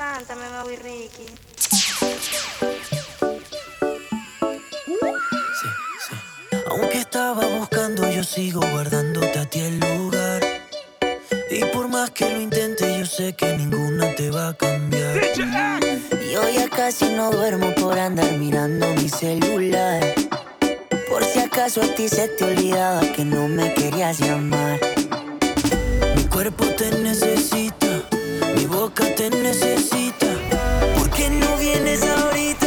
Cántame, Maui Ricky. Aunque estaba buscando, yo sigo guardándote a ti el lugar. Y por más que lo intente, yo sé que ninguna te va a cambiar. Yo ya casi no duermo por andar mirando mi celular. Por si acaso a ti se te olvidaba que no me querías llamar. Mi cuerpo te necesita te necesita. ¿Por qué no vienes ahorita?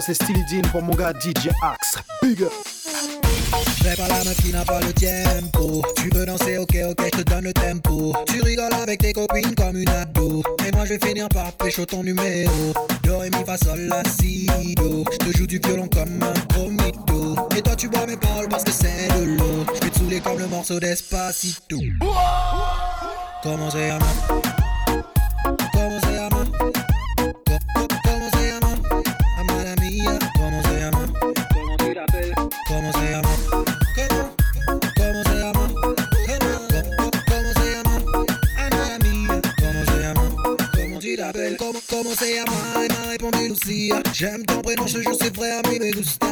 C'est Steely Dean pour mon gars DJ Axe. Big up. Pas la meuf qui n'a pas le tempo. Tu veux danser, ok, ok, je te donne le tempo. Tu rigoles avec tes copines comme une ado. Et moi je vais finir par pécho ton numéro. Do, et mi, fa, sol, la, si, do. Je te joue du violon comme un gros mytho. Et toi tu bois mes paroles parce que c'est de l'eau. Je vais te saouler comme le morceau d'Espacito. Comment c'est à J'aime ton prénom, je jure, c'est vrai, a mí me gusta.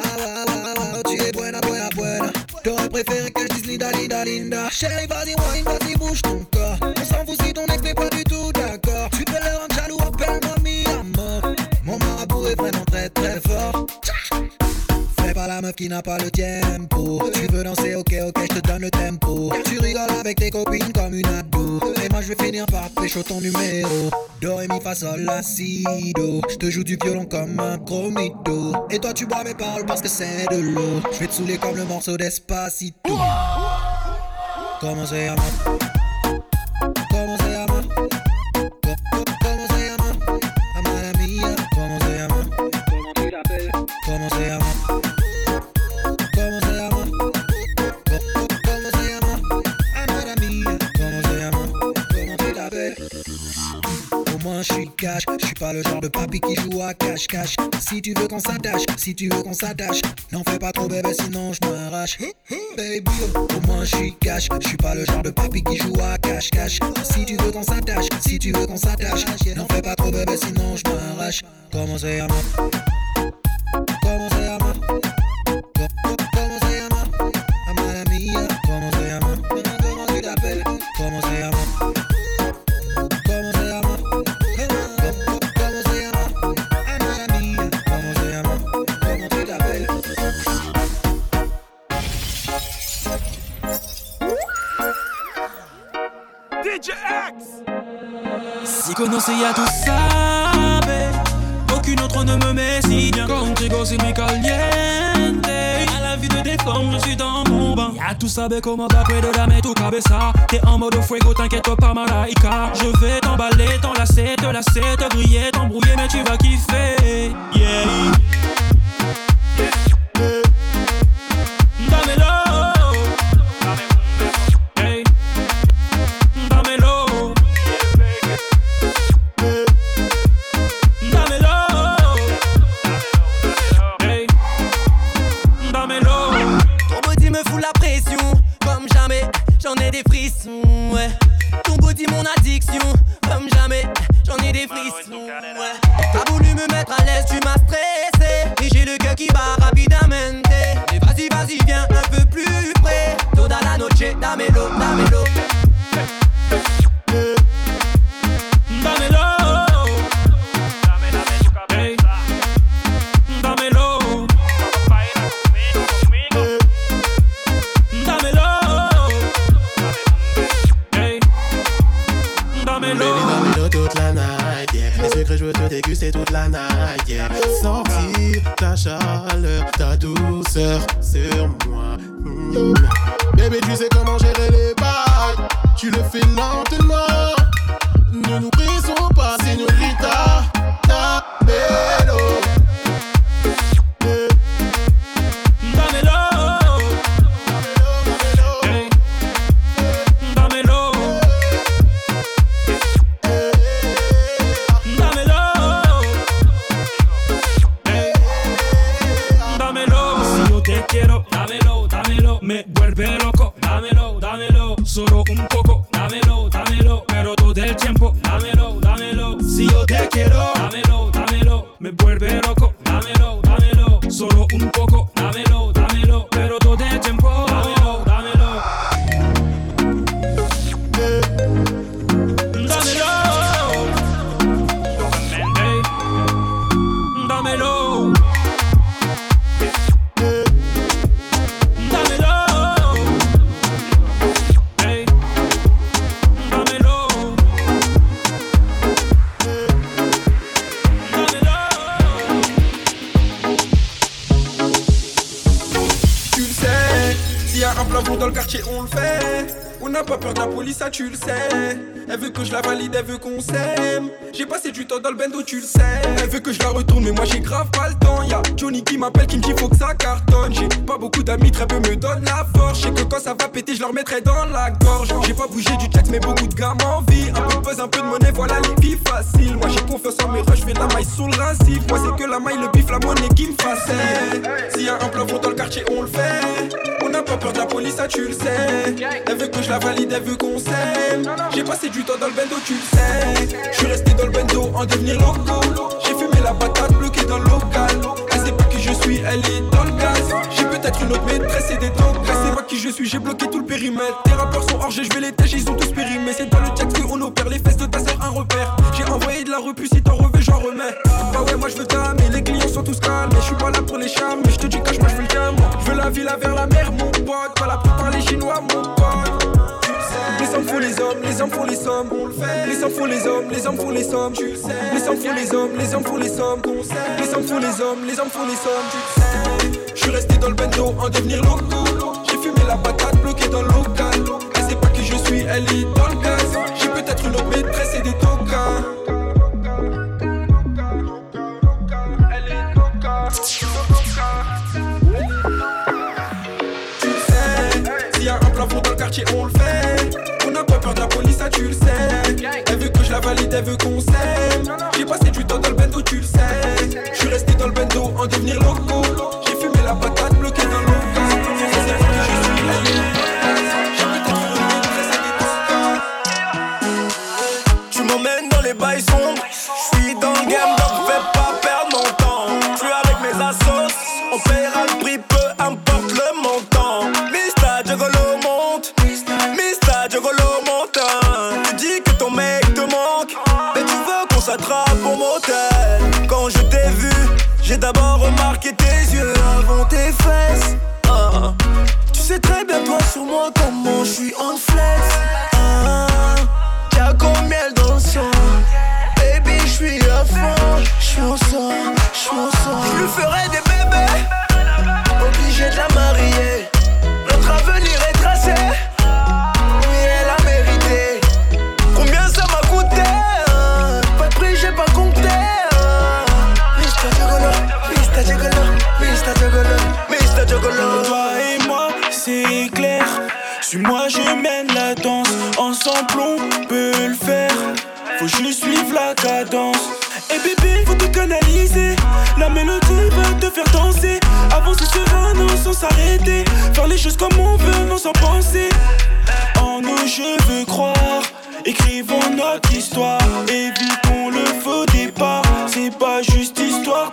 Tu es buena, buena, buena. T'aurais préféré que je dise Linda, Linda, Linda. Chérie, vas-y, wine, vas-y, bouge ton corps. Qui n'a pas le tempo. Tu veux danser, ok, ok, je te donne le tempo. Tu rigoles avec tes copines comme une ado. Et moi je vais finir par pécho ton numéro. Do, et mi, fa, sol, la, si, do. Je te joue du violon comme un gros mytho. Et toi tu bois mes paroles parce que c'est de l'eau. Je vais te saouler comme le morceau d'Espacito. Comment c'est à je suis pas le genre de papy qui joue à cache-cache. Si tu veux qu'on s'attache, si tu veux qu'on s'attache, n'en fais pas trop bébé sinon je m'arrache. Baby, au moins je suis cash, je suis pas le genre de papy qui joue à cache-cache. Si tu veux qu'on s'attache, si tu veux qu'on s'attache, n'en fais pas trop bébé sinon je m'arrache. Comment c'est à moi? Comment c'est muy caliente. À la vue de tes formes, je suis dans mon bain. Ya tu sabes comment va près de la mettre tu cabeza. T'es en mode fuego, t'inquiète pas, malaika. Je vais t'emballer, t'enlacer, te lasser, te griller, t'embrouiller, mais tu vas kiffer. Yeah. On le fait. On n'a pas peur de la police, ça tu le sais. Elle veut que je la valide, elle veut qu'on s'aime. J'ai passé du temps dans le bendo, tu le sais. Elle veut que je la retourne, mais moi j'ai grave pas le temps. Y'a Johnny qui m'appelle, qui me dit faut que ça cartonne. J'ai pas beaucoup d'amis, très peu me donnent la force. Je que quand ça va péter, je leur mettrai dans la gorge. J'ai pas bougé du check, mais beaucoup de gammes en vie. Un peu de buzz, un peu de monnaie, voilà les vies faciles. Moi j'ai confiance en mes rushs, fais la maille sous le rincif. Moi c'est que la maille, le bif, la monnaie qui me facile. S'il y a un plafond dans le quartier, on le fait. N'a pas peur de la police, ça tu le sais. Elle veut que je la valide, elle veut qu'on s'aime. J'ai passé du temps dans le bendo, tu le sais. Je suis resté dans le bendo en devenir loco. J'ai fumé la patate bloquée dans le local. Je suis, elle est dans le gaz. J'ai peut-être une autre maîtresse et des. Elle sait pas qui je suis, j'ai bloqué tout le périmètre. Tes rappeurs sont hors je vais les tâcher, ils ont tous périmé. C'est dans le check que on opère les fesses de ta sœur, un repère. J'ai envoyé de la repu, si t'en reveux, j'en remets. Bah ouais, moi je veux ta, les clients sont tous calmes. Je suis pas là pour les charmes, mais je te dis cache, moi je veux le calme. Je veux la villa vers la mer, mon pote. Pas là pour parler chinois, mon pote. Les hommes font les hommes, les hommes font les sommes. On le fait. Les hommes font les hommes, les hommes font les sommes. Tu le sais. Les hommes font les hommes, les hommes font les sommes. Les hommes font les hommes, les hommes font les sommes. Tu sais. Je suis resté dans le bendo en devenir loco. J'ai fumé la patate bloquée dans le local. Elle sait pas qui je suis, elle est dans le gaz. J'ai peut-être une autre maîtresse et des quartier, on le fait. Pas peur de la police, ça tu le sais. Elle veut que je la valide, elle veut qu'on s'aime. J'ai passé du temps dans le bendo, tu le sais. Je suis resté dans le bendo en devenir loco. J'ai fumé la patate d'abord remarqué tes histoire. Évitons le faux départ. C'est pas juste histoire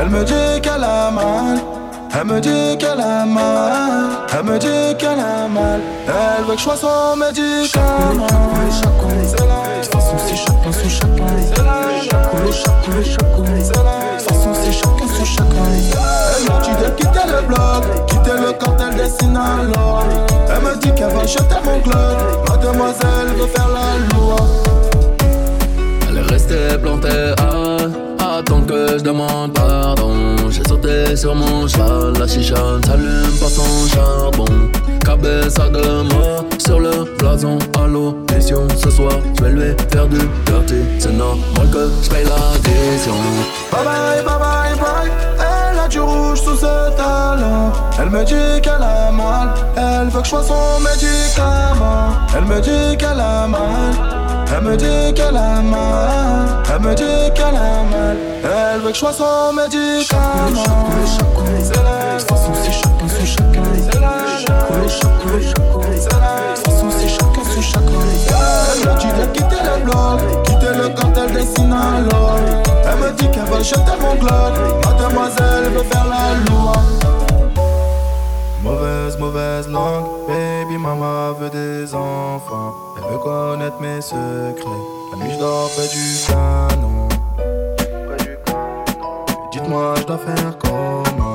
Elle me dit qu'elle a mal. Elle me dit qu'elle a mal. Elle me dit qu'elle a mal. Elle veut que je sois son médicament. Façon c'est chacun son chacun. Couler chacun, chacun. Façon c'est chacun son chacun. Elle me dit de quitter le bloc, quitter le cartel des Sinaloa. Elle me dit qu'elle va jeter mon globe. Mademoiselle veut faire la loi. Elle est restée plantée à tant que je demande pardon. J'ai sauté sur mon cheval, la chicha s'allume pas son charbon. Cabessa de moi sur le blason, allô, mission ce soir, je vais lui faire du dirty. C'est normal que je paye l'addition. Bye bye, bye bye, bye. Elle a du rouge sous ses talons. Elle me dit qu'elle a mal, elle veut que je sois son médicament. Elle me dit qu'elle a mal. Elle me dit qu'elle a mal, elle me dit qu'elle a mal elle veut que je sois son médicament. Elle me dit de quitter le bloc, quitter le cartel des Sinaloa. Elle me dit qu'elle veut jeter mon glock. Mademoiselle veut faire la loi. Mauvaise, mauvaise langue, baby mama veut des enfants. Elle veut connaître mes secrets. La nuit je dors près du canon. moi, je dois faire comment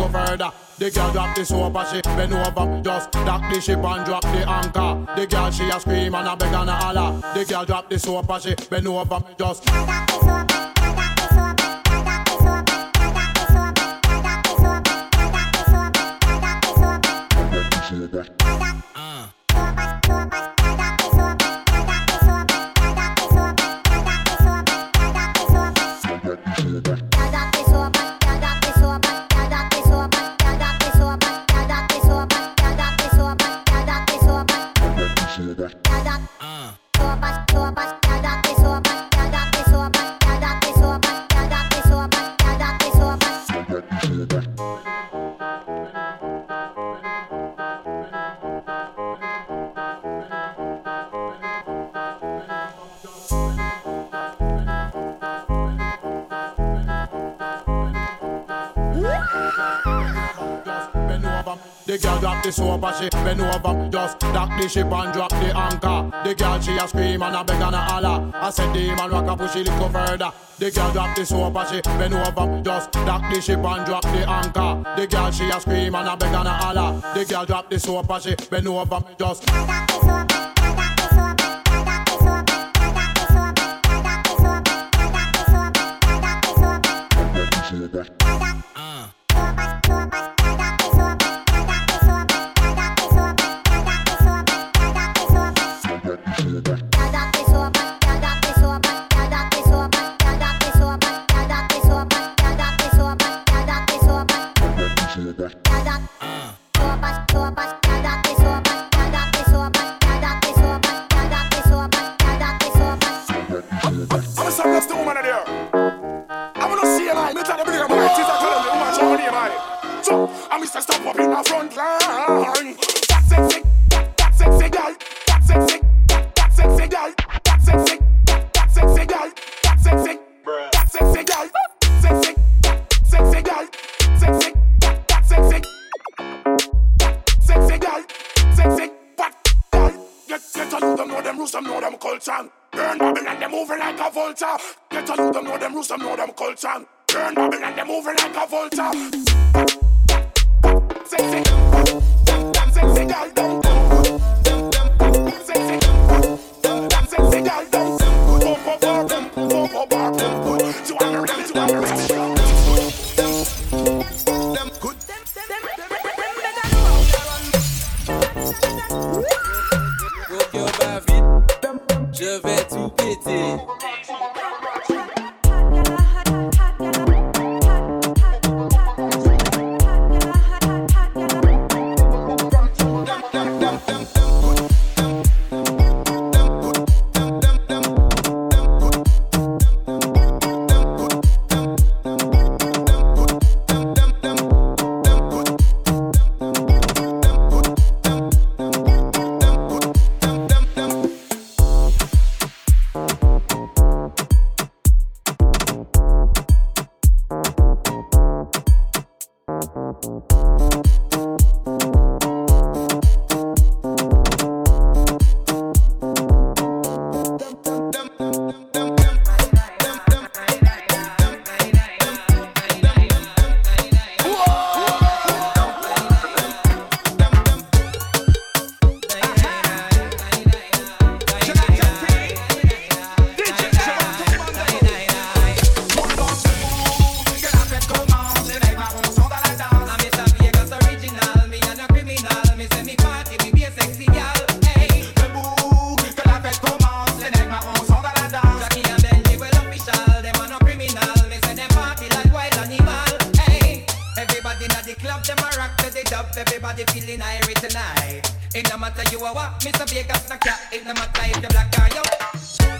little further. The girl drop the soap and she bend over. Just dock the ship and drop the anchor. The girl she a scream and a beg and a holler. The girl drop the soap and she bend over. Just the ship and drop the anchor. The girl she a scream and a beg and a holler. I said the man rock a push it little further. The girl drop the soap and she bend over. Just dock the ship and drop the anchor. The girl she a scream and a beg and a holler. The girl drop the soap and she bend over. Just It no matter you are what, Mr. Vegas na cat. It no matter if you black or you.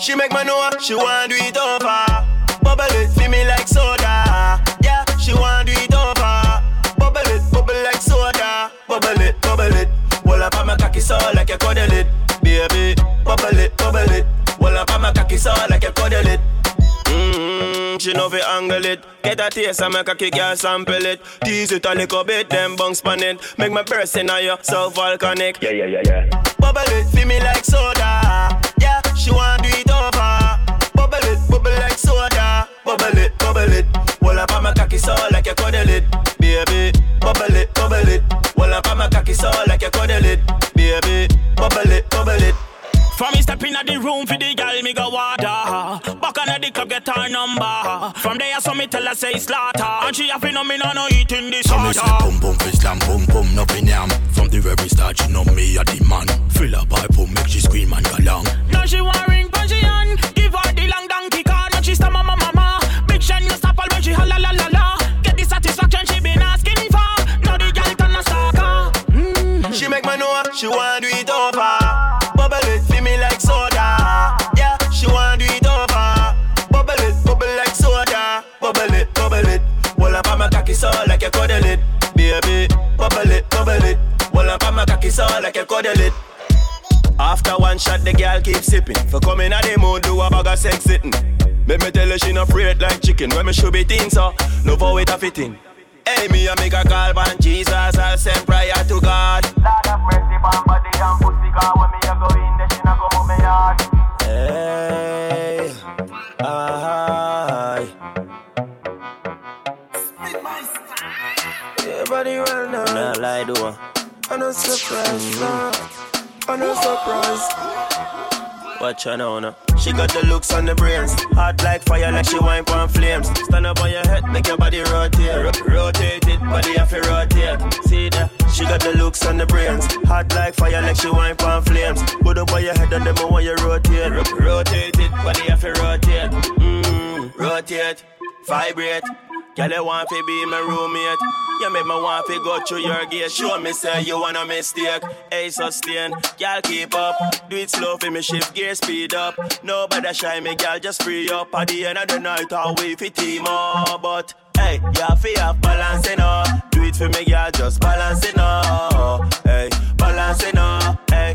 She make me know she want do it over. Bubble it, feel me like soda. Yeah, she want do it over. Bubble it, bubble like soda. Bubble it, bubble it. Well up on my cocky so like you cuddle it, baby. Bubble it, bubble it. Well up on my cocky so like you cuddle it. Mmm, she know fi angle it. Get a taste and make a kick girl sample it. Tease it a little bit, then bounce pan it. Make my burst in your so volcanic. Yeah, yeah, yeah, yeah. Bubble it, feel me like soda. She want do it over. Bubble it, bubble like soda. Bubble it, bubble it. Well on my cocky so like you cuddle it, baby. Bubble it, bubble it. Well on my cocky so like you cuddle it, baby. Bubble it, bubble it. From me step in the room for the girl, me go water. Get her number. From there, so me tell her say slaughter. And she have no me no no eating this So me say boom boom fi slam boom boom no fi yam From the very start she know me a the man Fill her pipe up make she scream and go long Now she want ring punchy on. Give her the long donkey car. Now she stammer mama mama. Big shine you stop all when she holla la la la. Get the satisfaction she been asking for. Now the girl turn a stalker. She make me know she want do it over. Cocky so like you cuddle it. After one shot, the girl keep sipping. For coming at the mood, do a bag of sex sitting. Make me tell her she not afraid like chicken. When me should be thin, so love how it a fitting. Hey, me I make a call on Jesus, I'll send prayer to God. Lord have mercy upon body and pussy, car when me a go in there, she not come up me yard. Hey, aye. Yeah, body well now. Nah, lie, do. I'm no surprise. I'm no surprise. Watch her now, now. She got the looks on the brains. Hot like fire, like she wine on flames. Stand up on your head, make your body rotate. Ro- rotate it, body have to rotate. See that? She got the looks on the brains. Hot like fire, like she wine on flames. Put up on your head and them want you rotate. Ro- rotate it, body have to rotate. Mmm, rotate, vibrate. Girl, you want to be my roommate. You make me want to go through your gate. Show me say you want a mistake. Hey, sustain. Girl, keep up. Do it slow for me, shift gear, speed up. Nobody shy me, girl, just free up. At the end of the night, I'll wait for team up. But, hey, you have to have balance, know. Do it for me, girl, just balance, know. Hey, balance, you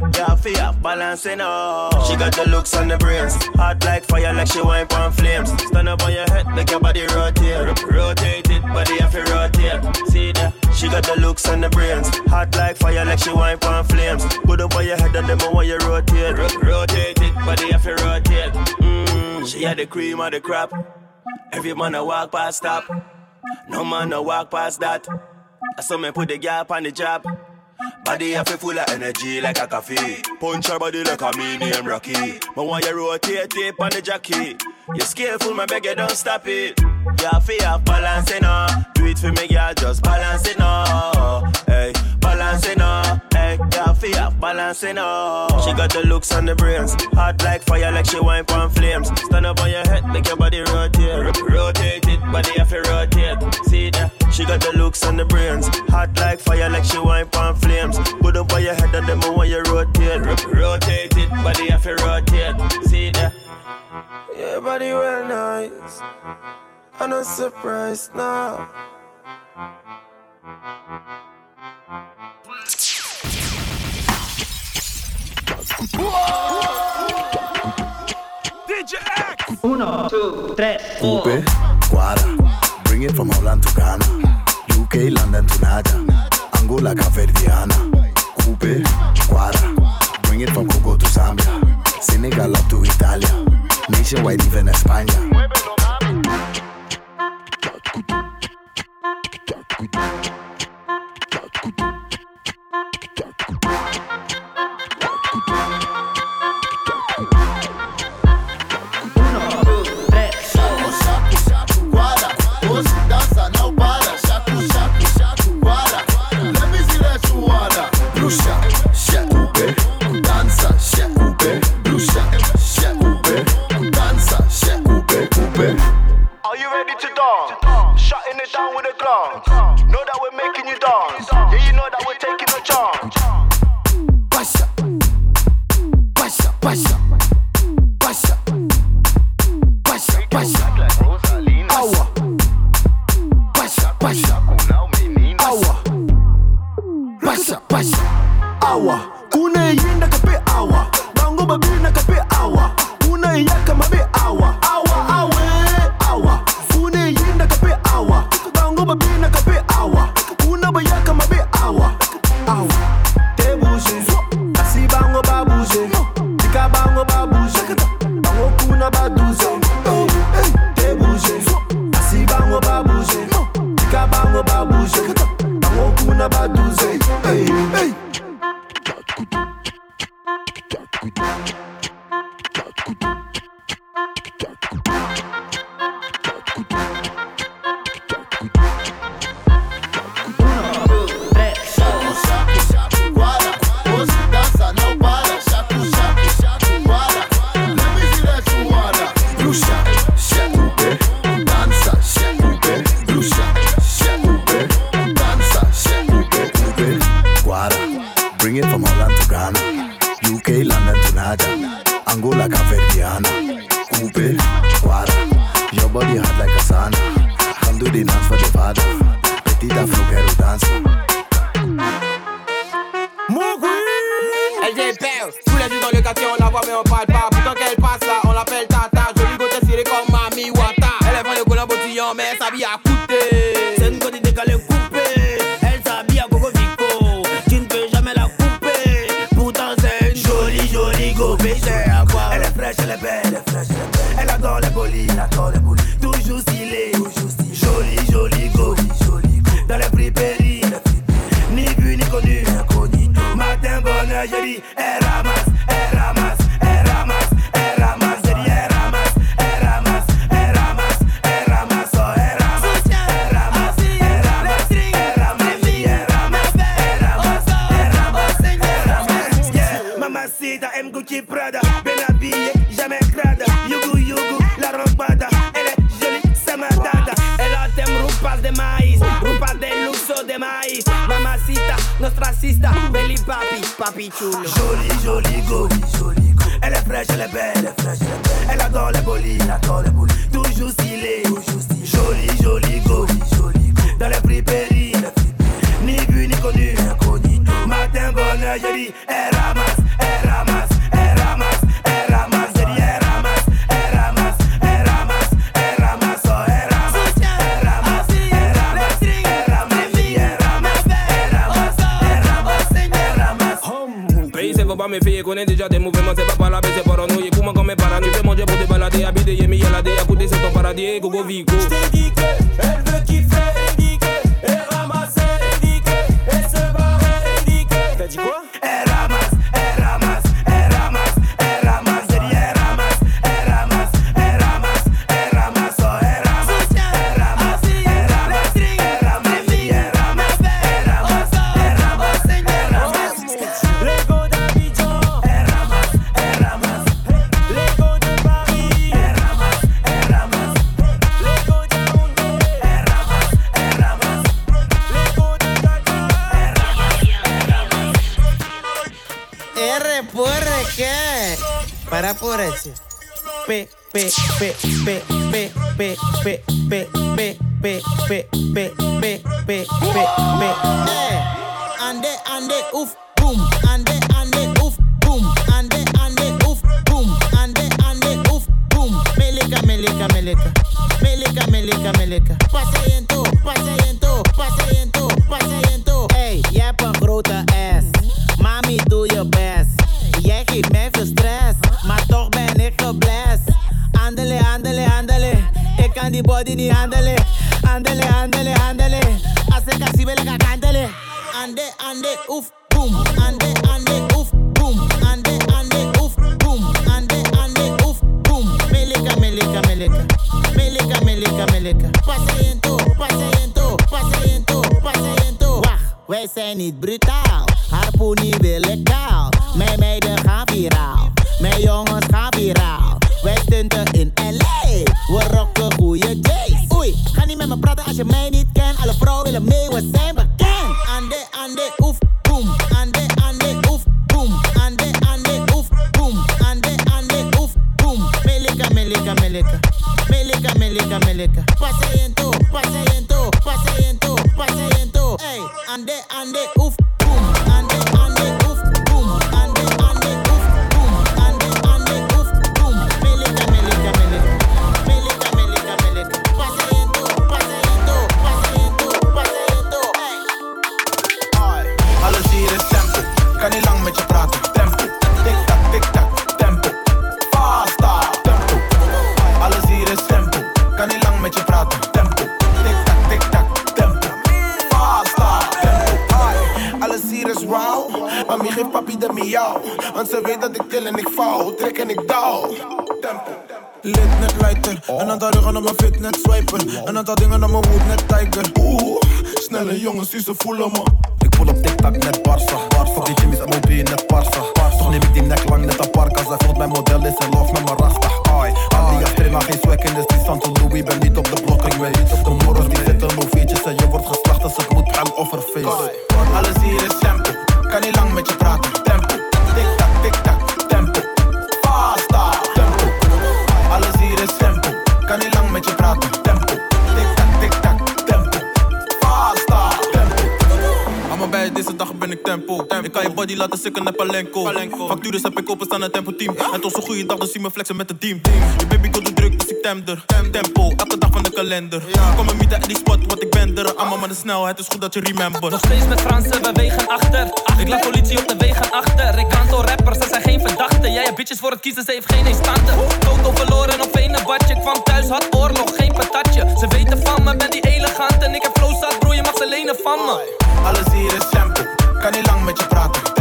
to have balance, you know. She got the looks on the brains. Hot like fire, like she wine on flames. Stand up on your head, make your body rotate. Ro- Rotate it, body have to rotate. See that? She got the looks on the brains. Hot like fire, like she wine on flames. Put up on your head and them want you rotate. Ro- rotate it, body have to rotate. Mmm, she had the cream of the crap. Every man a walk past stop. No man no walk past that. I saw me put the gap on the job. Body have to full of energy like a coffee. Punch her body like a me name Rocky. Me want you rotate tape on the jockey. You skillful, my beg you don't stop it. Have to have balance, know. Do it for me, girl, just balance now. Hey, balance now. Hey, have to have balance, know. She got the looks on the brains. Hot like fire, like she wine on flames. Stand up on your head, make your body rotate. Rotate it, body have to rotate. See that? She got the looks on the brains. Hot like fire, like she wine on flames. Put up on your head and them want you rotate. Rotate it, body have to rotate. See that? Yeah, body well nice. I'm not surprised now. DJ X. Uno, two, tres, Coupe, Guara, bring it from Holland to Ghana. UK, London to Naja. Angola, Caverdiana. Coupe, Guara, bring it from Congo to Zambia. Senegal up to Italia. Nationwide, even España. Shutting it down with a glance. Elle dépère, tous les deux dans le quartier on la voit mais on parle pas. Pourtant qu'elle passe là on l'appelle Tata. Jolie côté serrée comme Mami Wata. Elle est le collant bottillon mais elle s'habille à coûter C'est une côté décalée coupée Elle s'habille à Gogo Vico. Tu ne peux jamais la couper. Pourtant c'est une jolie jolie go c'est à quoi Elle est fraîche, elle est belle, elle est fraîche, elle est belle Elle adore les bolis, elle adore capitule. Jolie, jolie go, jolie go. Elle est fraîche, elle est belle, elle est fraîche, elle est belle. Elle adore les bolides, elle adore les bolides. Toujours stylée. Gogo Vigor meleca, meleca, meleca, meleca. toe, pas patiënto, toe. Wacht, wij zijn niet brutaal. Harpoenie wil ik kaal. Mijn meiden gaan viraal, mijn jongens gaan viraal. Wij stunten in L.A., we rocken goede J's. Oei, ga niet met me praten als je mij niet kent. Alle vrouwen willen mee, we zijn She's a full of my Laat laten sikken naar Palenko. Facturen heb ik openstaan het tempo team. Het was een goede dag, dan zien me flexen met de team. Je baby komt de druk, dus ik. Tempo, elke dag van de kalender. Kom me midden die spot, wat ik ben er. Allemaal maar de snelheid, is goed dat je remember. Nog steeds met Fransen, we wegen achter. Ik laat politie op de wegen achter. Ik kan zo rappers, ze zijn geen verdachten. Jij hebt bitches voor het kiezen, ze heeft geen instanten. Toto verloren op een badje. Kwam thuis, had oorlog, geen patatje. Ze weten van me, ben die elegant. En ik heb flow zat broer, je mag ze lenen van me. Alles hier is simpel, kan niet lang met je praten.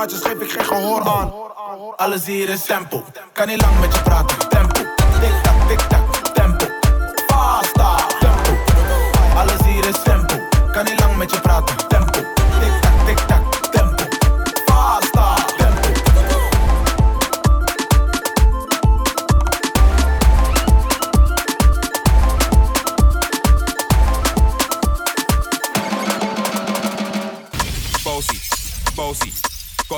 Praatjes geef ik geen gehoor aan. Alles hier is tempo. Kan niet lang met je praten. Tempo.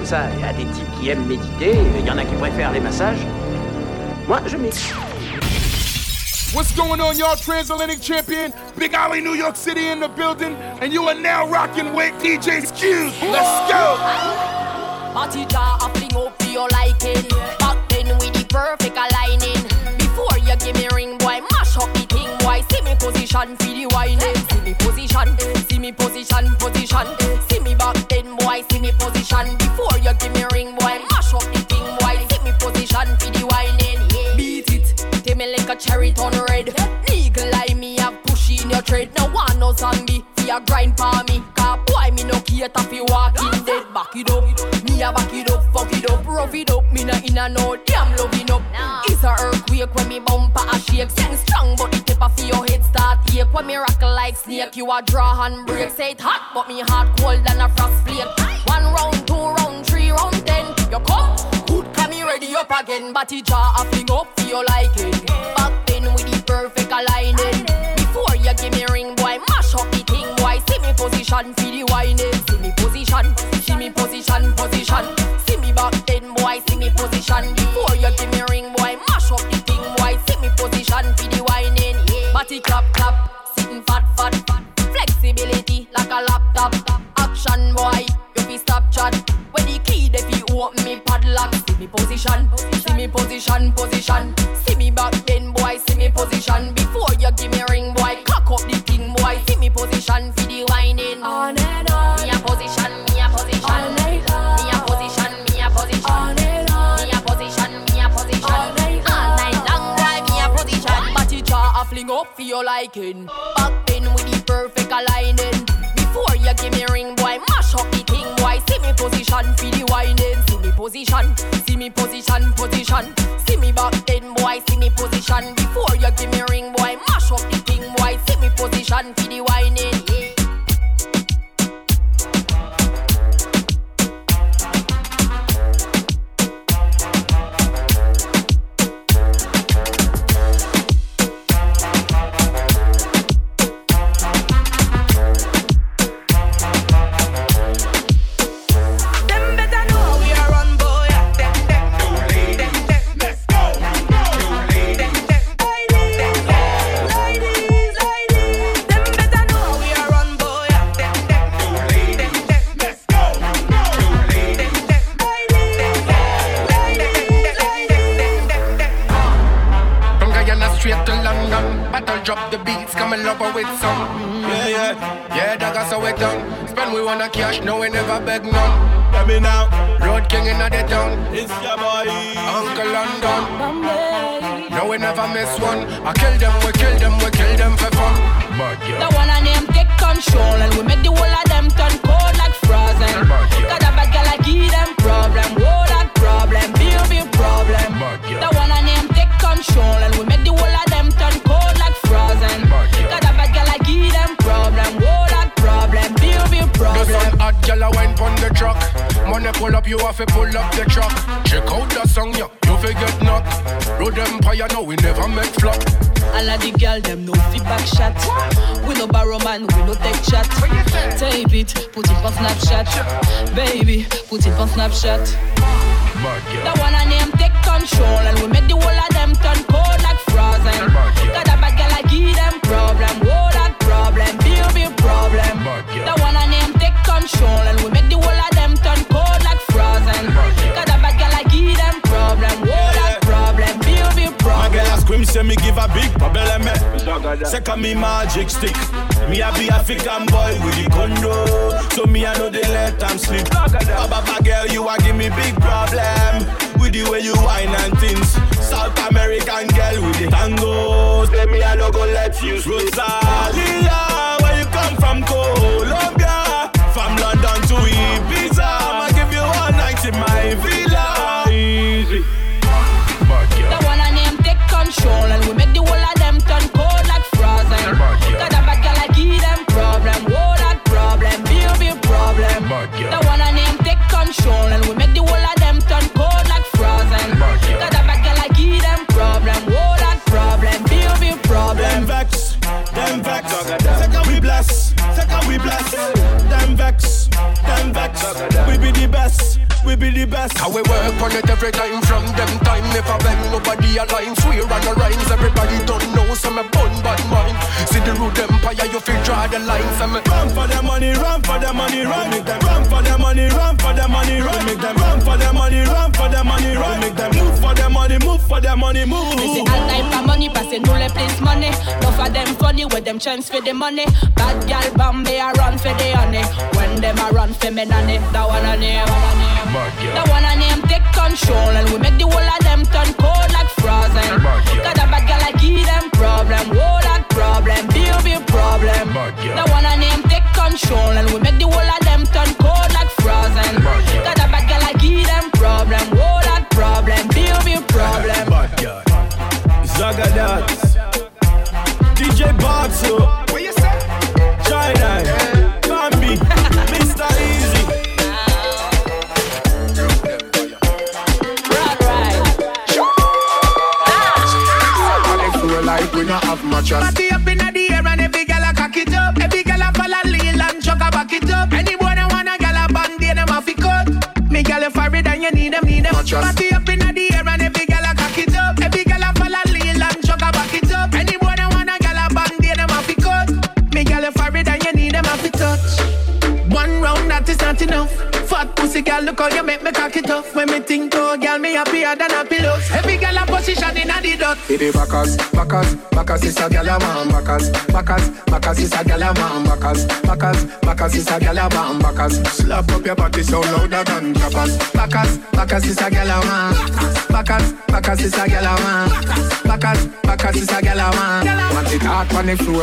comme ça, il y a des types qui aiment méditer, il y en a qui préfèrent les massages. Moi, je mixe. What's going on, y'all? Transatlantic champion, Big Alley, New York City in the building, and you are now rocking with DJ Skewed. Let's go. Party jar a fling up your liking. Back then with the perfect aligning. See position for the whining. See me position, see me position, position. See me back then, boy. See me position. Before you give me ring, boy, mash up the thing, boy. See me position for the whining. Beat it, take me like a cherry turn red. Eagle eye me have push in your tread. No one no zombie, fi a grind for me. Cause boy, me no cater fi walking dead. Back it up, me a back it up, fuck it up, rough it up. Me na inna no damn loving up. It's a earthquake when me bumper a shake. Sing strong, but the tip of your head start ache. When me rock like snake, you a draw and break. Say it hot, but me heart cold than a frost flake. One round, two round, three round, ten. You come, good, come me ready up again. Body jaw a fling up for your liking. Back then with the perfect aligning. Me position, feel the whining. See me position, see me position, position. See me back then, boy, see me position. Before you give me ring, boy, mash up the thing, boy. See me position, feel the whining. Body clap, clap, sitting fat, fat, fat. Flexibility like a laptop. Action, boy, you be stop chat. When the key, they be open me padlock. See me position, see me position, position. See me back then, boy, see me position. Before you give me ring, boy, cock up the thing, boy. See me position for the. On and on. Me a position, me a position. All night long. Me a position, me a position. On and on. Me a position, me a position. All night long. All night long, boy, me a position. Body jaw a fling up for your liking. Back then with the perfect aligning. Before you give me ring, boy, mash up the thing, boy. See me position for the whining. See me position, see me position, position. See me back then, boy, see me position. Before you give me ring, boy, mash up the thing, boy. See me position for the whining.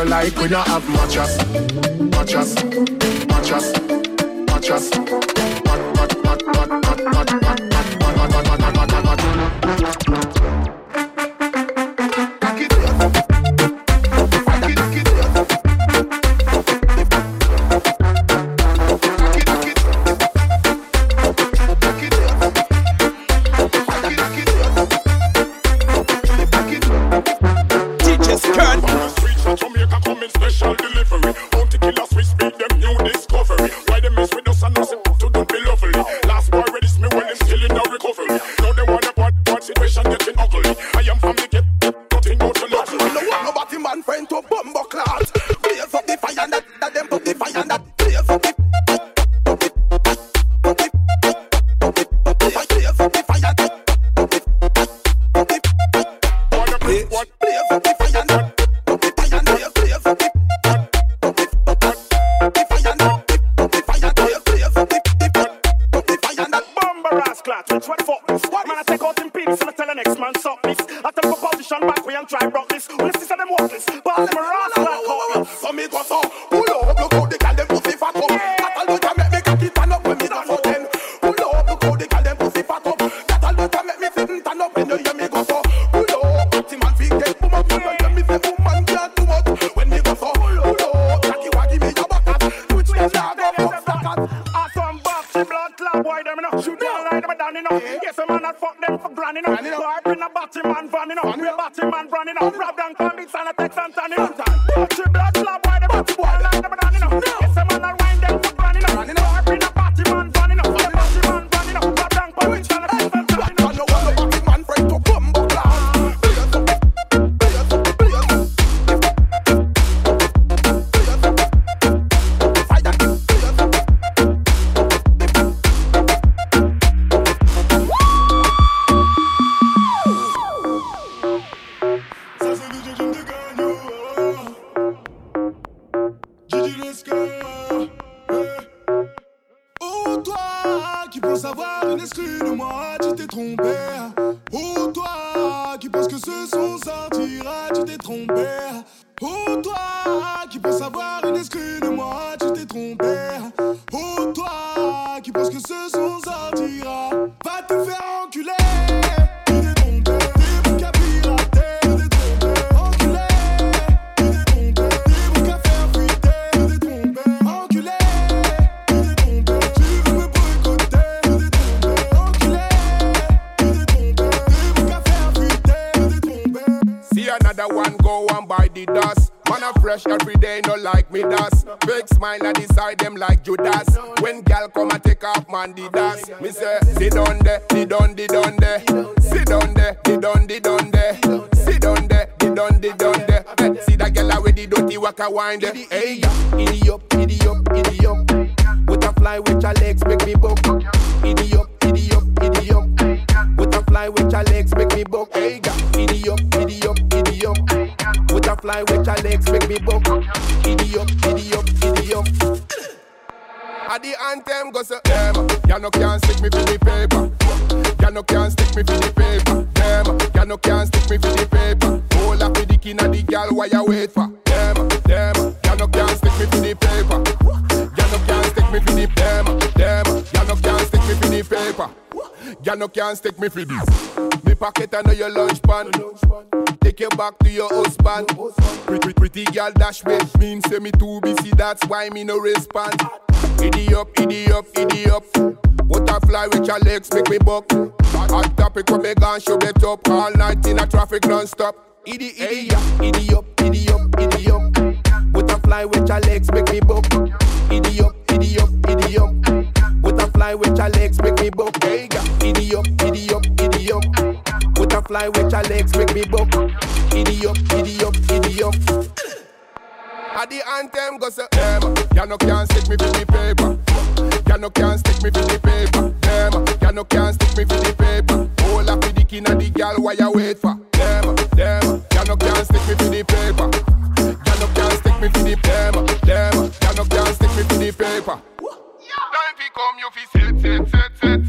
Like we don't have mattress, mattress, make me feel this. Me pocket under your lunch pan. Take you back to your husband. Pretty, pretty girl dash me. Mean say me too busy, that's why me no respond. Idiot, up, idiot, up, idiot. Up. Butterfly with your legs make me buck. Hot topic when me gone show it up all night in a traffic non-stop. Idiot, idiot, idiot. fly with your legs, make me buck. Giddy up, giddy up, giddy up. At the anthem, go say, Emma, you no can't stick me for the paper. You no can't stick me for the paper. Emma, you no can't stick me for the paper. Hold up with the king of the girl, why you wait for? Emma, Emma, you no can't stick me for the paper. You no can't stick me for the paper. Emma, you no can't stick me for the paper. Time fi come, you fi set, set, set, set.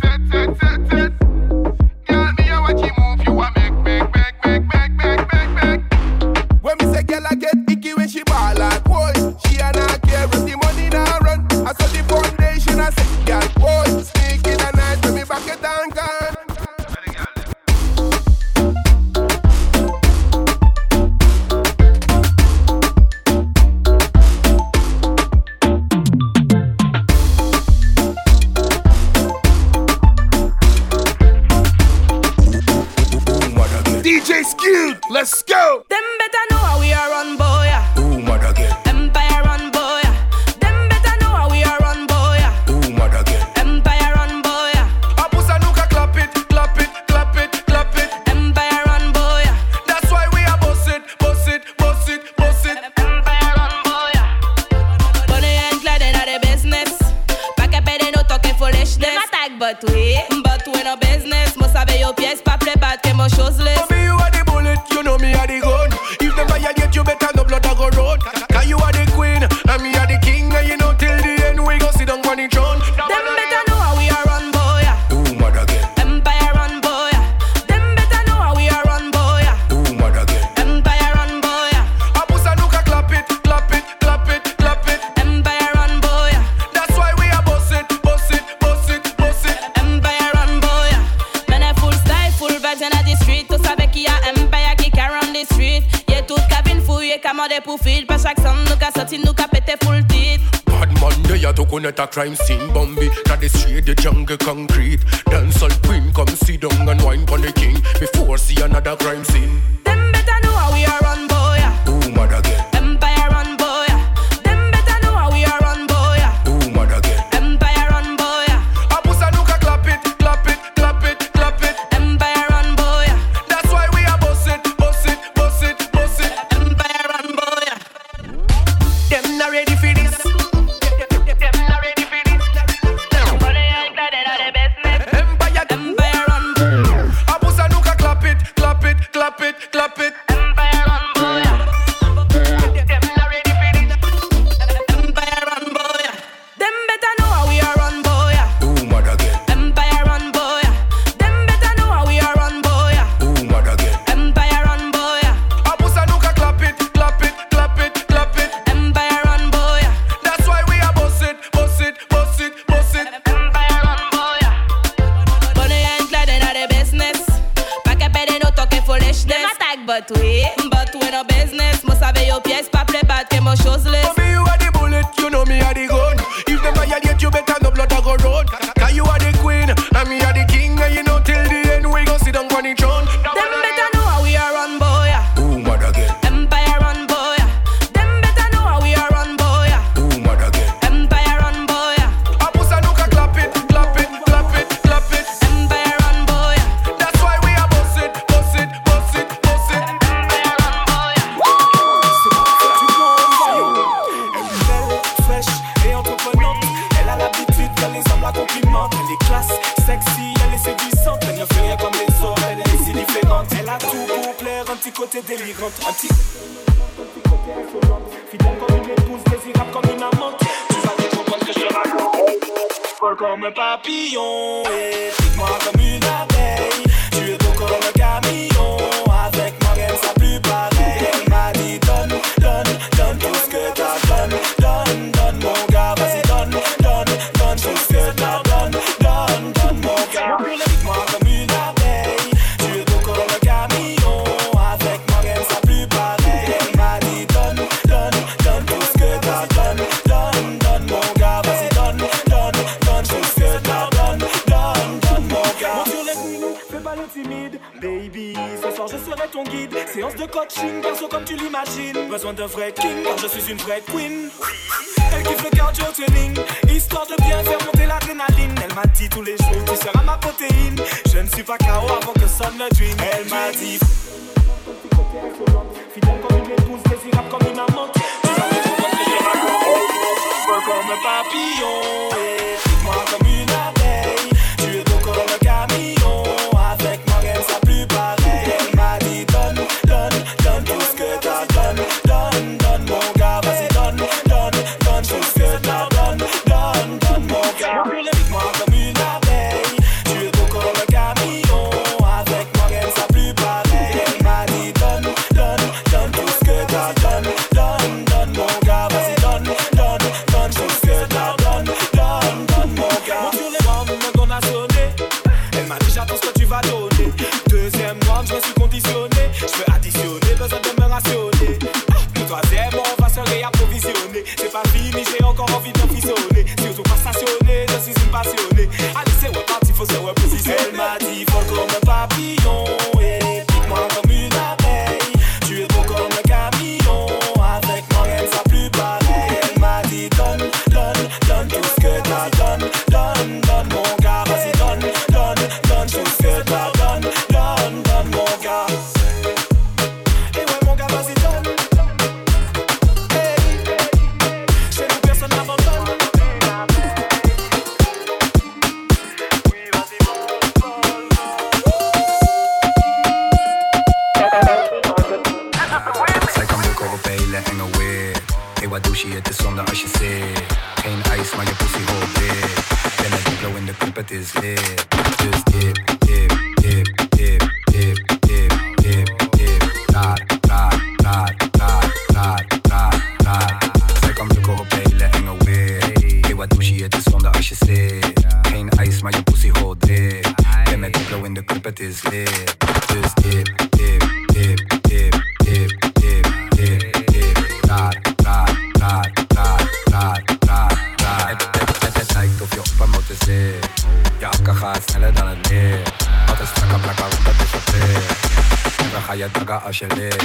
Je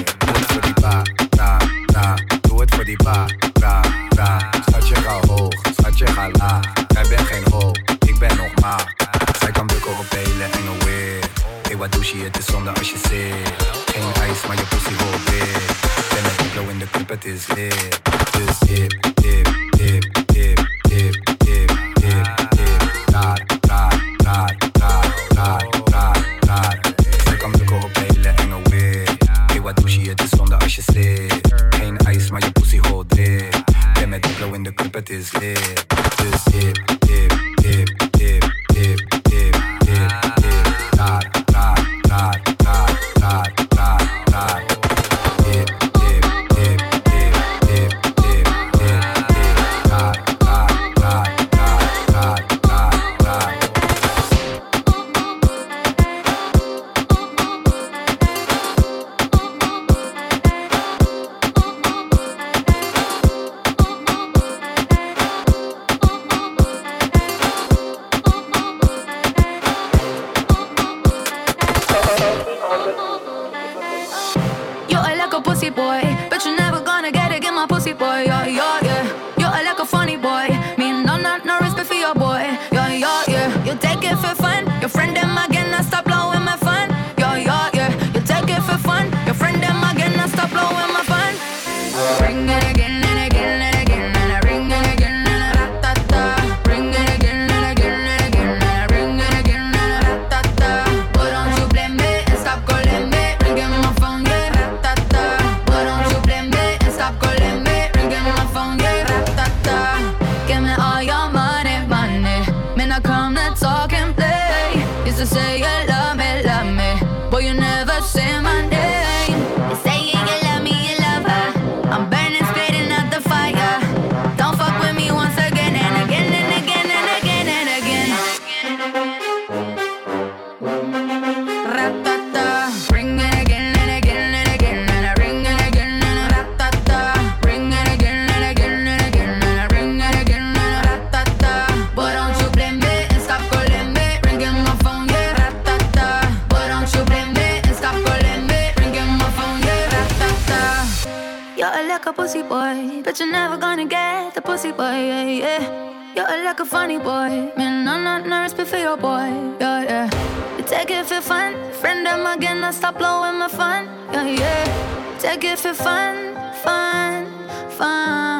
you're never gonna get the pussy boy, yeah, yeah. You're like a funny boy, man, I'm not nervous but for your boy, yeah, yeah. You take it for fun, friend, I'm again, I stop blowing my fun, yeah, yeah. Take it for fun, fun, fun.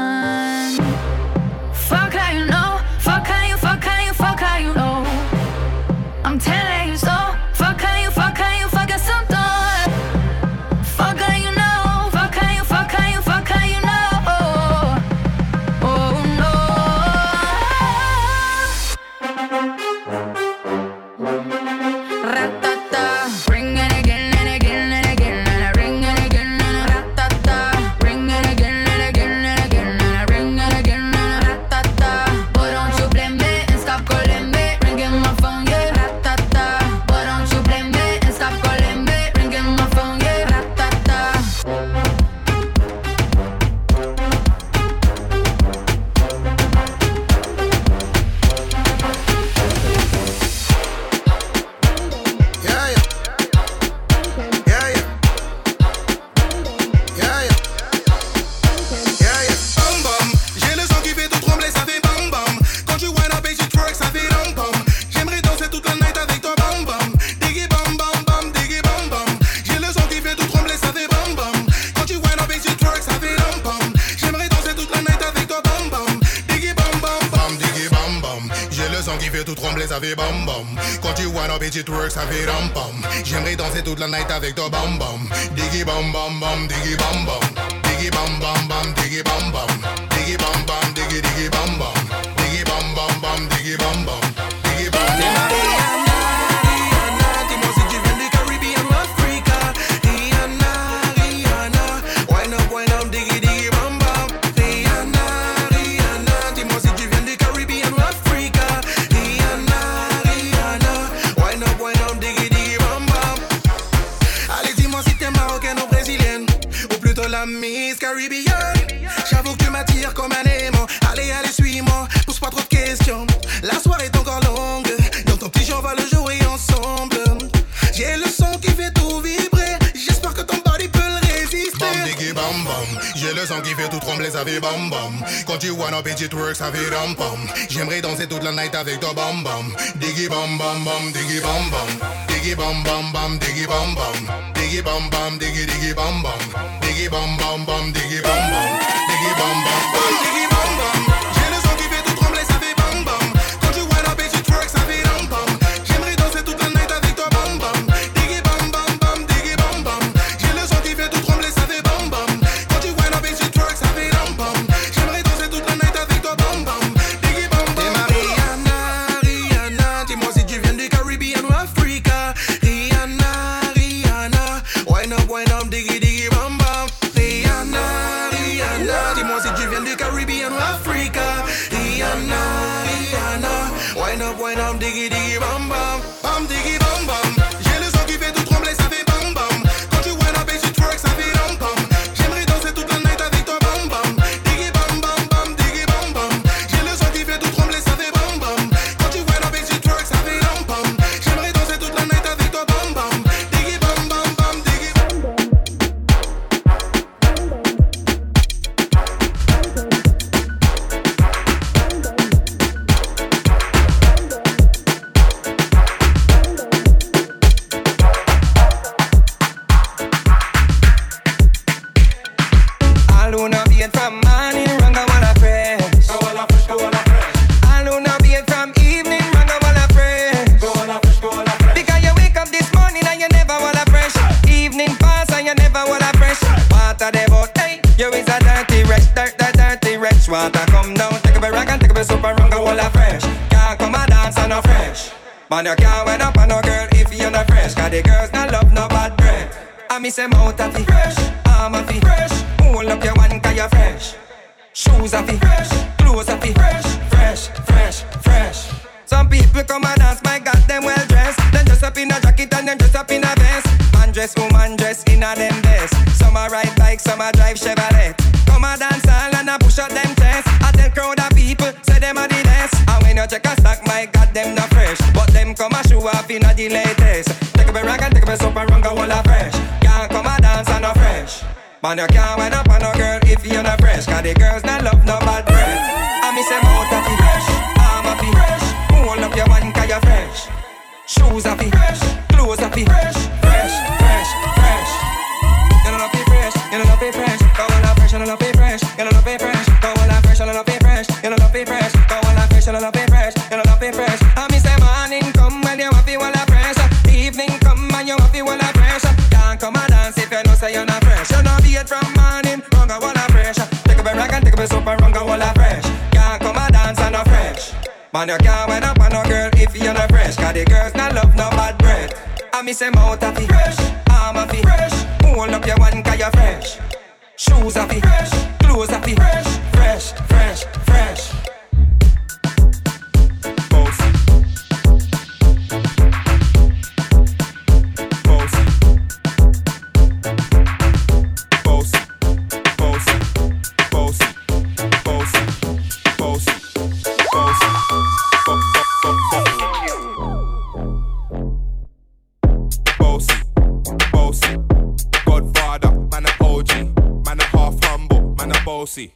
Bossy.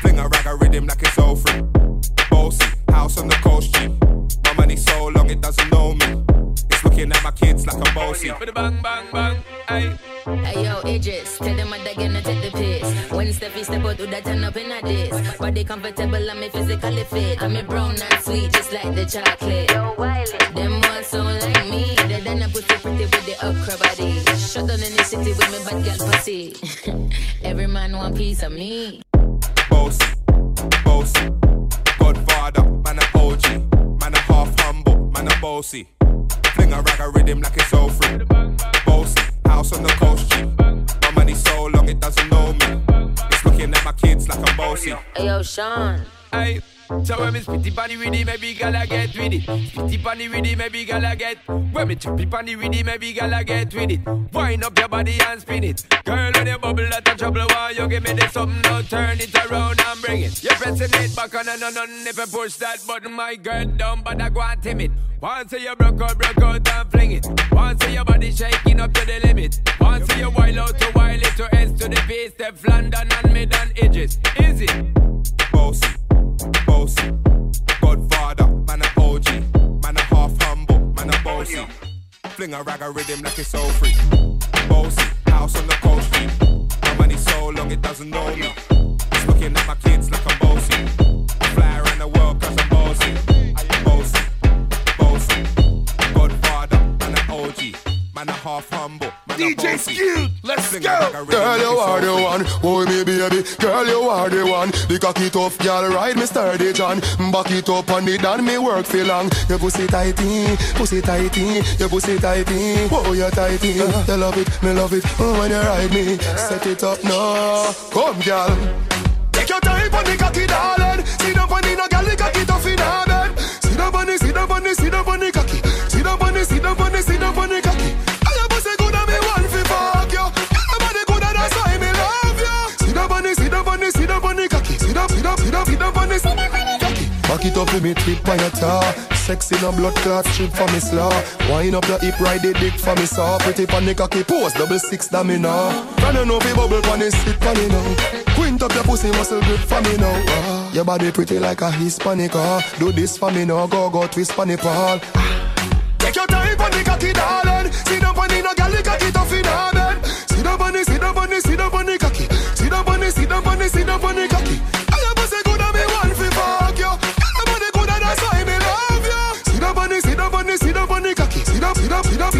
Fling a rag a rhythm like it's all free. Bossy, house on the coast G. My money so long it doesn't know me. It's looking at my kids like I'm bossy. Bang bang bang, ay. Hey yo, Idris, tell them what they gonna take the piss. When Steffi step out, do that turn up in a this. Body comfortable, I'm physically fit. I'm a brown and sweet, just like the chocolate. Yo, Wiley. Them ones so like me. They done a pussy pretty with the upcra body. Shut down in the city with me bad girl pussy. Every man want piece of me. Bossy, bossy, Godfather, man a OG, man a half humble, man a bossy. Fling a rag a rhythm like it's all free. Bossy, house on the coast G. My money so long it doesn't know me. It's looking at my kids like I'm bossy. Hey yo, Sean. Hey, so when me spitty panny with it, maybe gala get with it. Spitty panny with it, maybe gala get. When me choppy panny with it, maybe gala get with it. Wind up your body and spin it. Girl, when you bubble out of trouble, why you give me this something? Now turn it around and bring it. You're pressing it back on and on and if you push that button, my girl but I go and timid. Once you broke out, broke out and fling it. Once your body shaking up to the limit. Once you wild out to wild it to S to the base, step London and mid and edges. It? Bossy, bossy, Godfather, man a OG, man a half humble, man a bossy. Oh, Fling a rag a rhythm like it's all free. Bossy, house on the coast G. My money so long it doesn't know me. It's looking at my kids like I'm bossy. Fly around the world cause I'm bossy. Bossy, bossy, Godfather, man a OG, man a half humble, DJ bossy. Skewed, let's Fling a rag a go. Girl, you are the free. one. Oh, me baby. Girl, you are the one. The cocky tough girl, ride me sturdy John. Back it up on me, done me work for long. Your pussy tighty, pussy tighty, your pussy tighty. Oh, you tighty. You love it, me love it. Oh, when you ride me, set it up now. Come, girl. Take your time on the cocky, darling. Sit down on the no girl, the cocky tough in her bed. Sit down on the, sit down on the, sit down on the on the, on cocky. Back it. Up with me tip on your tar Sexy no blood clot strip for me slaw Wind up your hip ride the dick for me saw Pretty pan cocky pose double six da me now Can you know fi bubble pan the sit pan it now Quint up your pussy muscle grip for me now. Ah, Your body pretty like a Hispanic ah. Do this for me now go go twist pan the pole. Take your time the cocky darling. Sit down the no girl the cocky tough in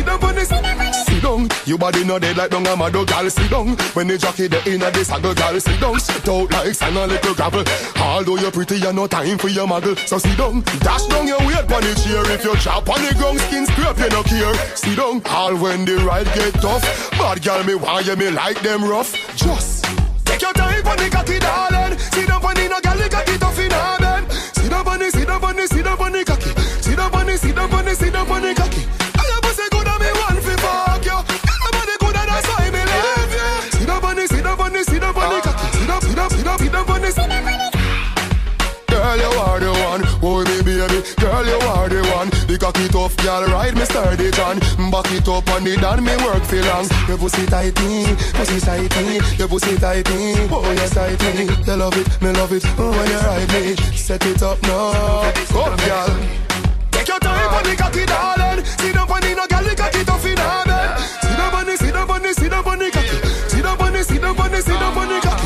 down, down, down on the, sit down. Down, your body no dead like dung a mad gal Sit down, when the jockey the inna the saddle gal Sit down, sit out like sand a little gravel. Although you're pretty, you no time for your muggle. So sit down, dash down your weight on the chair. If you chop on the ground, skin scrape, you no care. Sit down, all when the ride get tough. Bad gal me want you, me like them rough. Just Take your time on the cocky, darling. Sit down on the no gal, the cocky tough in her. Sit down on the, sit down on the, sit down on the cocky. Sit down on the, sit down on the, sit down on the cocky. Cocky tough girl, ride me sturdy John. Back it up on it and me work for long. Your pussy tighty, pussy tighty. Your pussy tighty. Oh, yes, tighty. You love it, me love it. Oh, when you ride me, set it up now. Come, girl. Take your time on the cocky, darling. Sit down on the tough in her bed. Sit down on it, sit down on it, sit down on it, cocky. Sit down on it, sit down on it, sit down on it, cocky.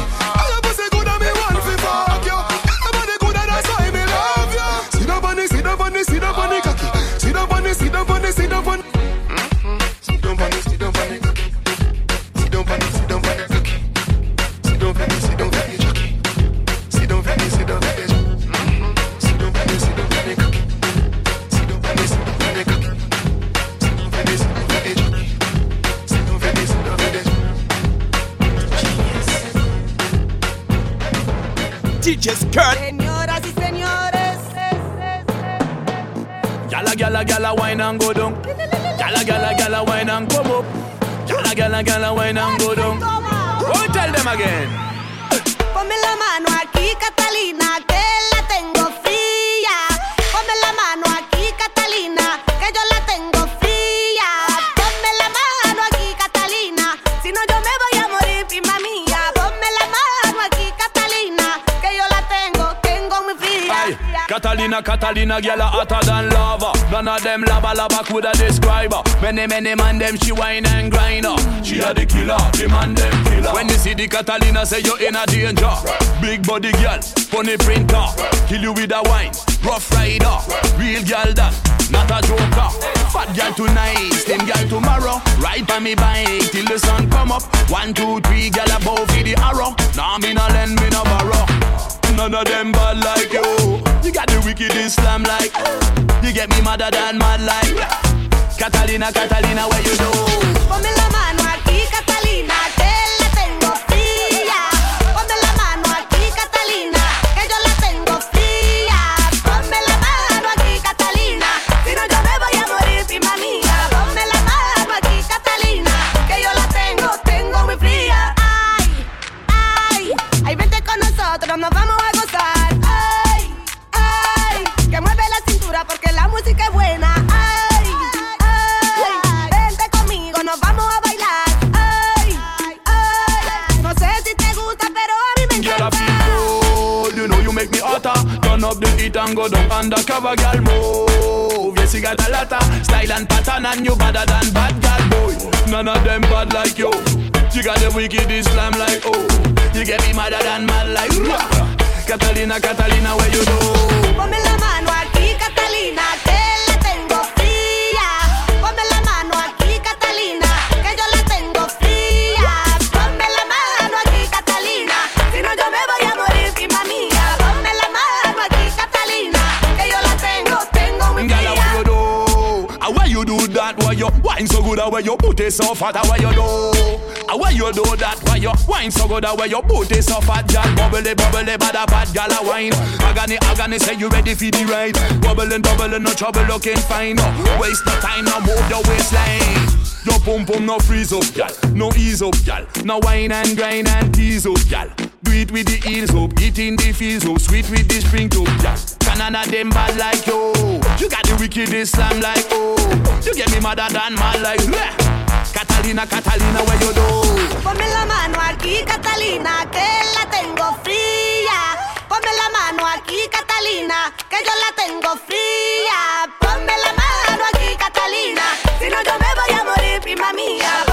Skirt. Señoras y señores. Gala, gala, gala, wine and go down. Gala, gala, gala, wine and come up. Gala, gala, gala, wine and go down. Oh, tell them again. Ponme la mano aquí, Catalina, Catalina, Catalina, girl hotter than lava. None of them lava lava coulda describe her. Many, many man them she wine and grind her. She a the killer, the man them killer. When you see the Catalina, say you in a danger. Big body girl, funny printer, kill you with a wine. Rough rider, real girl that, not a joker. Fat girl tonight, slim girl tomorrow. Ride by me bike till the sun come up. One, two, three, girl above for the arrow. Nah, me no lend, me no borrow. None of them bad like you. You got the wicked Islam like. You get me madder than mad like. Catalina, Catalina, where you do? Ponme la mano aquí, Catalina, música es buena. Ay, ay, vente conmigo, nos vamos a bailar. Ay, ay, no sé si te gusta, pero a mí me Girl, I encanta. feel cold, you know you make me hotter. Turn up the heat and go down undercover, girl, move. Yes, you got a lot of style and pattern, and you better than bad girl, boy. None of them bad like you. You got the wicked Islam like oh. You get me madder than mad like rah. Catalina, Catalina, where you do? Ponme la mano aquí, Catalina, wine so good? Ah, why you put it so fat? Why you do? Why you do that? Why you wine so good? Ah, why you put it so fat? Girl, bubbly, bubbly, bad, ah, bad, girl, ah, wine. Agony, agony, say you ready for the ride? Bubbling, bubbling, no trouble, looking fine. No waste no time, no move your waistline. Your pum pum no freeze up, gal. No ease up, gal. No wine and grind and tease up, gal. Do it with the heels up, it in the feels up, sweet with the spring up, none of them bad like you. You got the wickedest Islam like oh. You get me madder than mad like bleh. Catalina, Catalina, where you do? Ponme la mano aquí, Catalina, que la tengo fría. Ponme la mano aquí, Catalina, que yo la tengo fría. Ponme la mano aquí, Catalina, si no yo me voy a morir, prima mía.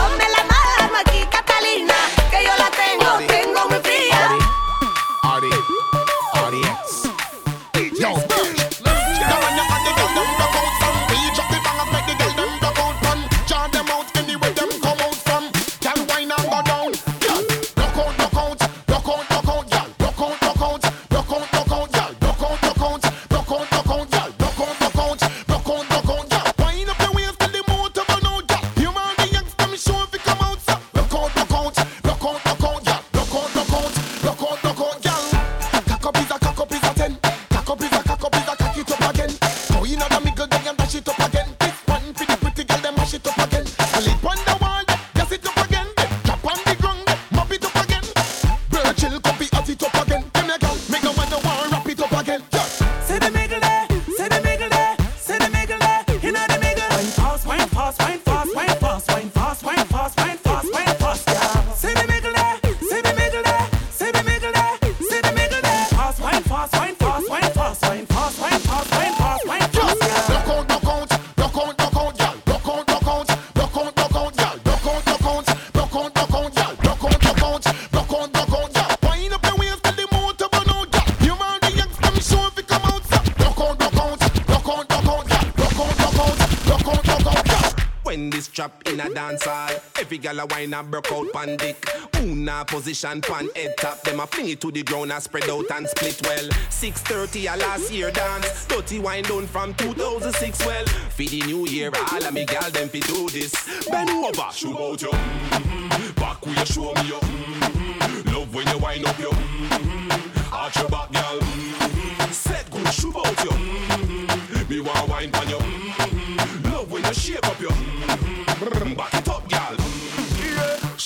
Gal a wine and broke out pan dick. Una position pan head top. Them a fling it to the ground and spread out and split well. 6:30 a last year dance. Dirty wine down from 2006 well. For the new year, all of me gal them fi do this. Bend over, show out you. Mm-hmm. Back where you show me you. Mm-hmm. Love when you wind up you. Mm-hmm. Arch your back, gal. Mm-hmm. Set good, show out you. Mm-hmm. Me want wine pan you. Mm-hmm. Love when you shape up you. Mm-hmm.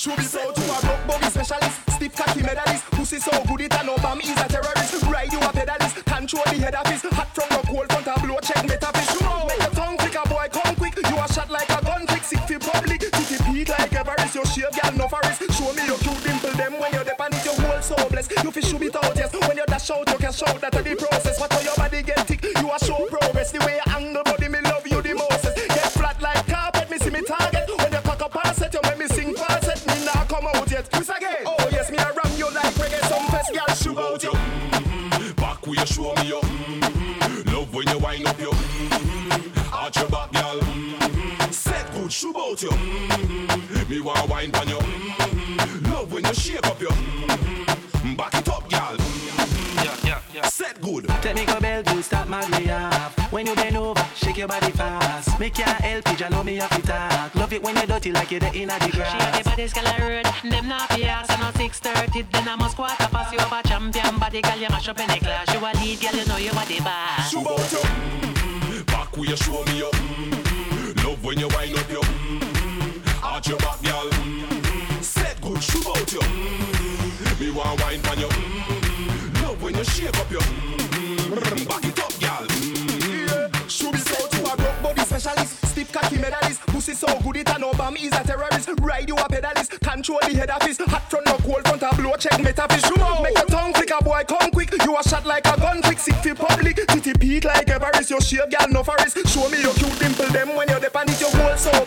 Should be so to a rock buggy specialist, stiff cocky medalist. Pussy so good it and no bomb is a terrorist. Ride you a pedalist, control the head office. Hot from the cold front a blow check metaphys. Make your tongue quick, a boy come quick. You a shot like a gun trick, sick fi public. Titty peak like Everest, your shave gal no forest. Show me your cute dimple them when you're dep on it, your whole so blessed. You fi shoot it out yes. When you dash out, you can shout that a the process. Wine pan you. Mm-hmm. Love when you shake up you. Mm-hmm. Back it up, girl. Yeah, yeah, yeah. Set good. Let me go bell you stop mad me. When you bend over, shake your body fast. Make your help you love me off the talk. Love it when you dirty like you're the inna the grass. She a the baddest girl I road. Them not be ass and on 6:30. Then I must quarter pass you over champion body girl. You mash up in the class. You a lead girl, you know you are the boss. Shoe out you. Mm-hmm. Back where you show me you. Mm-hmm. Love when you wind up you. Wine pan you. Mm-hmm. Love when you shake up you. Mm-hmm. Back it up, girl. Mm-hmm. Should be so to a rock body specialist, stiff cocky medalist. Pussy so good it and no bomb is a terrorist. Ride you a pedalist, control the head office. Hot front no cold front a blow check metaphys. Make your tongue flick a boy come quick. You a shot like a gun trick, sick fi public. Titty peak like Everest, your shave girl no forest. Show me your cute dimple them when you're dep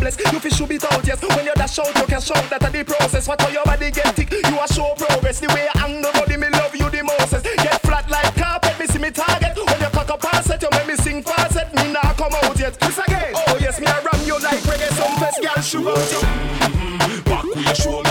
on it so blessed. You fi shoot it out yes. When you dash out you can shout that a the process. What how your body get thick, you a show progress. The way you angle body me love you the most. Get flat like carpet, me see me target. When you cock up and set, you make me sing falset. Me nah come out yet. Miss again. Oh yes, me a ram you like reggae. Some fest girl shoot out you. Mm-hmm. Back where you show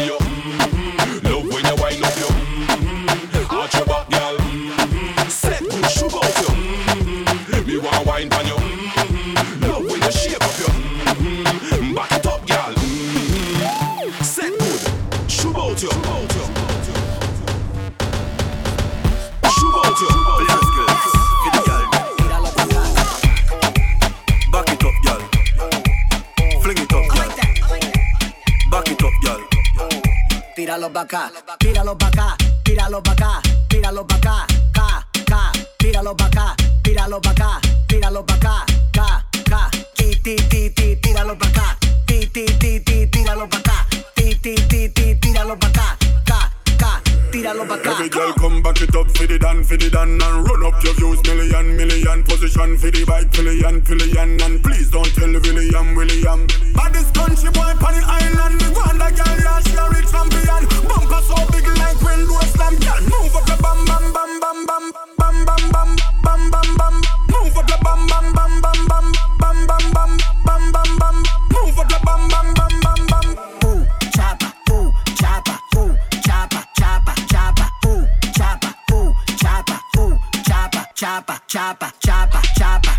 vaca, tíralo vaca. Tíralo pa' acá. Every girl come back it up for the dan, for the dan And run up your views, million, million Position for the bike, pillion, pillion And please don't tell William, William Baddest country boy on the island Me want a girl, yeah, she a real champion Bumper so big like when do slam Girl, move up your bam, bam, bam, bam, bam Bam, bam, bam, bam, bam, bam Move up your bam, bam, bam, bam, bam chapa, chapa, chapa,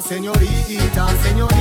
Señorita, señorita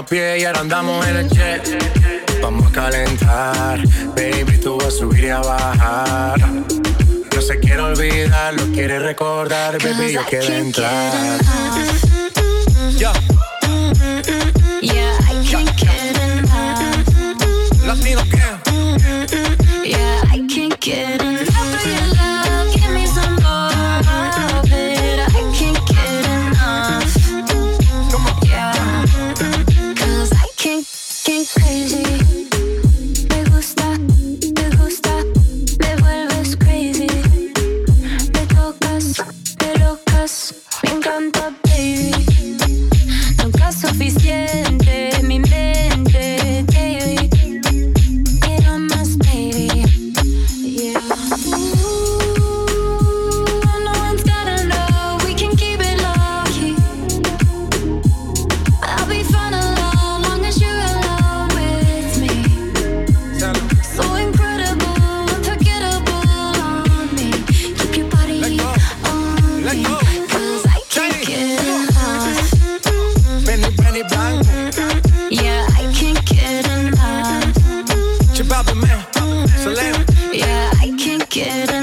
a pie y ahora andamos en el jet. Vamos a calentar, baby, tú vas a subir y a bajar. No se quiere olvidar, lo quiere recordar, baby, yo quiero entrar. get